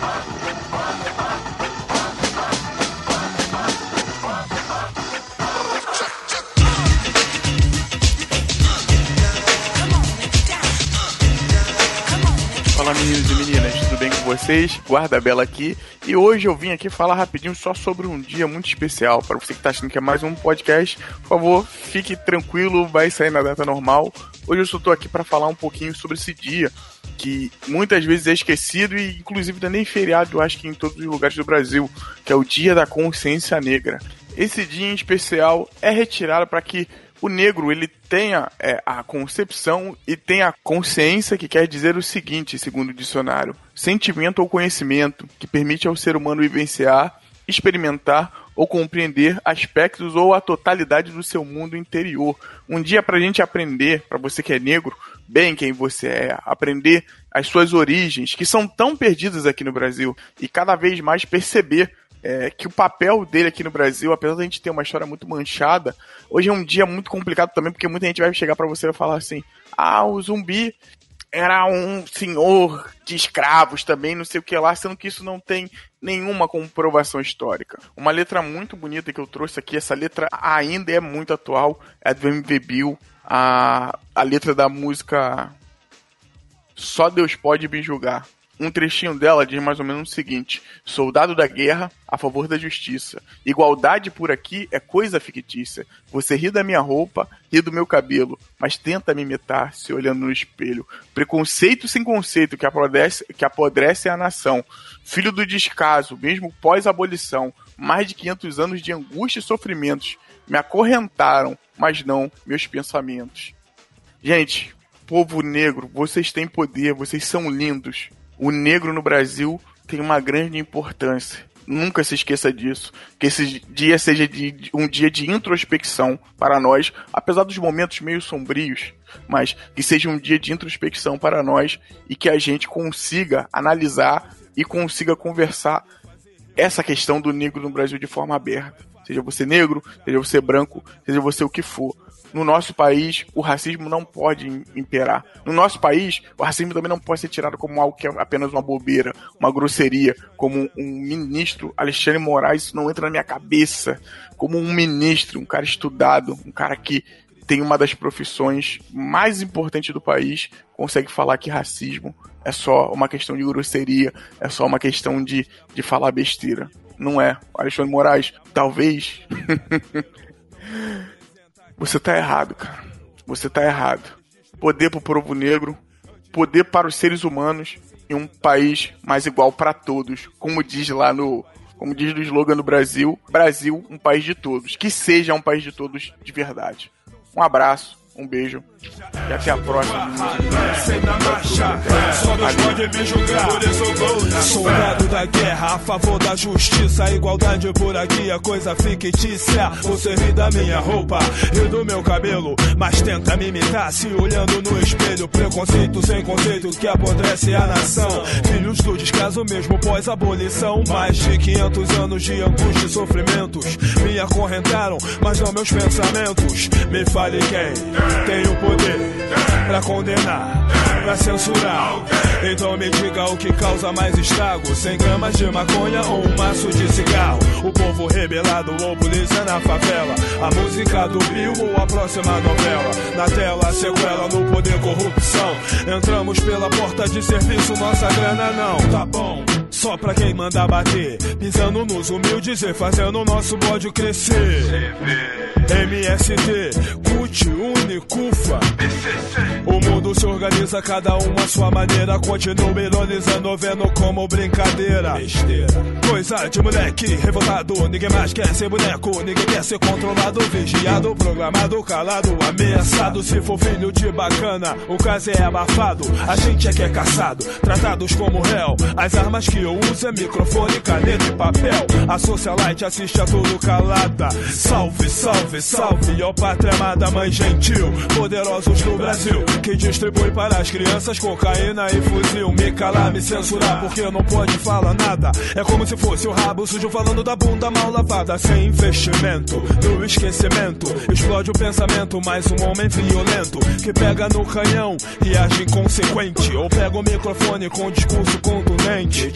Thank you. Vocês? Guarda Bela aqui e hoje eu vim aqui falar rapidinho só sobre um dia muito especial. Para você que está achando que é mais um podcast, por favor, fique tranquilo, vai sair na data normal. Hoje eu só estou aqui para falar um pouquinho sobre esse dia que muitas vezes é esquecido e inclusive não é nem feriado, eu acho que em todos os lugares do Brasil, que é o Dia da Consciência Negra. Esse dia em especial é retirado para que o negro ele tenha é, a concepção e tenha a consciência que quer dizer o seguinte, segundo o dicionário: sentimento ou conhecimento que permite ao ser humano vivenciar, experimentar ou compreender aspectos ou a totalidade do seu mundo interior. Um dia para a gente aprender, para você que é negro, bem quem você é, aprender as suas origens, que são tão perdidas aqui no Brasil, e cada vez mais perceber é, que o papel dele aqui no Brasil, apesar de a gente ter uma história muito manchada, hoje é um dia muito complicado também, porque muita gente vai chegar para você e falar assim: ah, o zumbi era um senhor de escravos também, não sei o que lá, sendo que isso não tem nenhuma comprovação histórica. Uma letra muito bonita que eu trouxe aqui, essa letra ainda é muito atual, é do MV Bill, a, a letra da música Só Deus Pode Me Julgar. Um trechinho dela diz mais ou menos o seguinte: Soldado da guerra a favor da justiça. Igualdade por aqui é coisa fictícia. Você ri da minha roupa, ri do meu cabelo, mas tenta me imitar se olhando no espelho. Preconceito sem conceito que apodrece, que apodrece a nação. Filho do descaso, mesmo pós-abolição. Mais de 500 anos de angústia e sofrimentos. Me acorrentaram, mas não meus pensamentos. Gente, povo negro, vocês têm poder, vocês são lindos o negro no Brasil tem uma grande importância. Nunca se esqueça disso. Que esse dia seja de, um dia de introspecção para nós, apesar dos momentos meio sombrios, mas que seja um dia de introspecção para nós e que a gente consiga analisar e consiga conversar essa questão do negro no Brasil de forma aberta. Seja você negro, seja você branco, seja você o que for no nosso país o racismo não pode imperar. No nosso país, o racismo também não pode ser tirado como algo que é apenas uma bobeira, uma grosseria, como um ministro Alexandre Moraes, isso não entra na minha cabeça. Como um ministro, um cara estudado, um cara que tem uma das profissões mais importantes do país, consegue falar que racismo é só uma questão de grosseria, é só uma questão de, de falar besteira. Não é. Alexandre Moraes, talvez Você tá errado, cara. Você tá errado. Poder pro povo negro, poder para os seres humanos e um país mais igual para todos, como diz lá no, como diz no slogan do Brasil, Brasil, um país de todos, que seja um país de todos de verdade. Um abraço um beijo e até a próxima. Soldado da guerra, a favor da justiça, igualdade por aqui, a coisa fictícia. Você ri da minha roupa e do meu cabelo, mas tenta me imitar se olhando no espelho. Preconceito sem conceito que apodrece a nação. Filhos do descaso mesmo pós-abolição. Mais de 500 anos de angústia e sofrimentos me acorrentaram, mas não meus pensamentos. Me fale quem tem o poder pra condenar, pra censurar. Então me diga o que causa mais estrago: 100 gramas de maconha ou um maço de cigarro? O povo rebelado ou polícia na favela? A música do Bill ou a próxima novela? Na tela, sequela no poder corrupção. Entramos pela porta de serviço, nossa grana não, tá bom. Só pra quem manda bater, pisando nos humildes e fazendo o nosso bode crescer. MST, CUT, UNI, CUFA. O mundo se organiza, cada um à sua maneira. Continua ironizando, vendo como brincadeira. Coisa de moleque revoltado. Ninguém mais quer ser boneco. Ninguém quer ser controlado, vigiado, programado, calado, ameaçado. Se for filho de bacana, o caso é abafado. A gente é que é caçado, tratados como réu. As armas que eu uso é microfone, caneta e papel. A socialite assiste a tudo calada. Salve, salve, salve, ó pátria amada, mãe gentil. Poderosos do Brasil, que distribui para as crianças cocaína e fuzil. Me calar, me censurar, porque não pode falar nada. É como se fosse o rabo sujo falando da bunda mal lavada. Sem investimento, no esquecimento. Explode o pensamento, mais um homem violento. Que pega no canhão e age inconsequente. Ou pega o microfone com discurso contundente.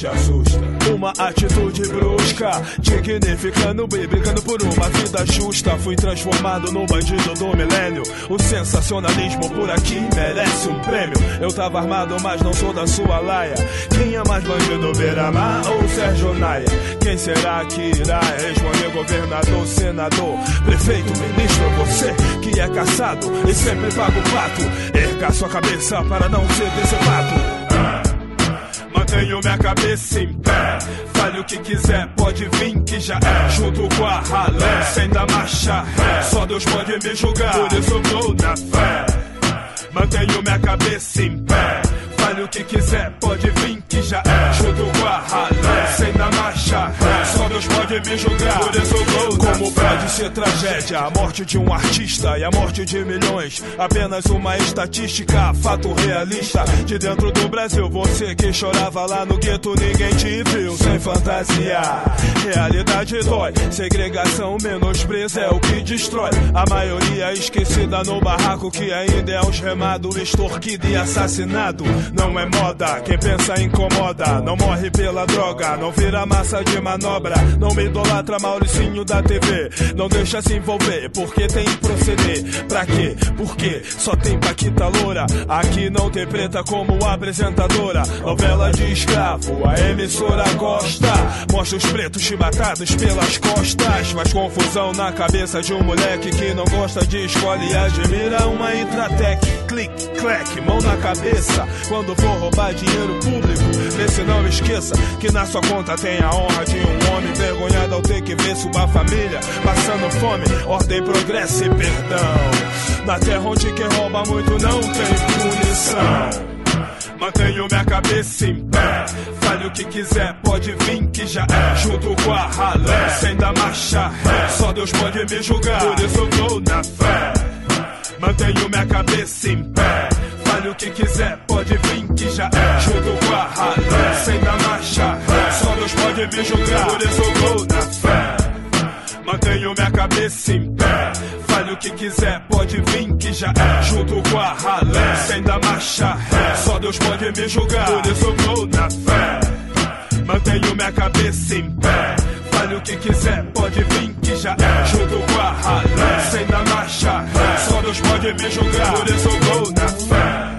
Uma atitude brusca, dignificando brigando por uma vida justa. Fui transformado no bandido do milênio. O sensacionalismo por aqui merece um prêmio. Eu tava armado, mas não sou da sua laia. Quem é mais bandido, Beramar ou Sérgio Naia? Quem será que irá responder? Governador, senador, prefeito, ministro, você que é caçado e sempre paga o pato. Erga sua cabeça para não ser decepado. Mantenho minha cabeça em pé. Fale o que quiser, pode vir que já é. Junto com a ralé, sem dar marcha ré. Só Deus pode me julgar, por isso eu vou na fé. Mantenho minha cabeça em pé. Fale o que quiser, pode vir que já é. Junto com a ralé, sem dar marcha ré. Só Deus pode me julgar, por isso vou na Como pode ser tragédia a morte de um artista e a morte de milhões? Apenas uma estatística, fato realista. De dentro do Brasil, você que chorava lá no gueto, ninguém te viu sem fantasia. Realidade dói, segregação, menospreza é o que destrói. A maioria esquecida no barraco que ainda é uns remado, extorquido e assassinado. Não é moda, quem pensa incomoda. Não morre pela droga, não vira massa de manobra. Não me idolatra Mauricinho da TV. Não deixa se envolver, porque tem que proceder. Pra quê? Porque só tem Paquita Loura. Aqui não tem preta como apresentadora. Novela de escravo, a emissora gosta. Mostra os pretos chibatados pelas costas. Faz confusão na cabeça de um moleque que não gosta de escola e admira uma Intratec. Clique, clack, mão na cabeça. Quando for roubar dinheiro público, vê se não esqueça que na sua conta tem a honra de um homem envergonhado ao ter que ver sua família passando fome. Ordem, progresso e perdão. Na terra onde quem rouba muito não tem punição. Mantenho minha cabeça em pé. Fale o que quiser, pode vir que já é. Junto com a ralé, sem dar marcha ré. Só Deus pode me julgar, por isso eu vou na fé. Mantenho minha cabeça em pé. Fale o que quiser, pode vir que já é. Junto com a ralé, sem dar marcha. Só Deus pode me julgar, por isso vou na fé. Mantenho minha cabeça em pé. Fale o que quiser, pode vir que já é. Junto com a ralé, sem dar marcha. Só Deus pode me julgar, por isso vou na fé. Mantenho minha cabeça em pé. Fale o que quiser, pode vir que já é. Junto com a ralé, sem dar marcha. Só Deus pode me julgar, por isso vou na fé.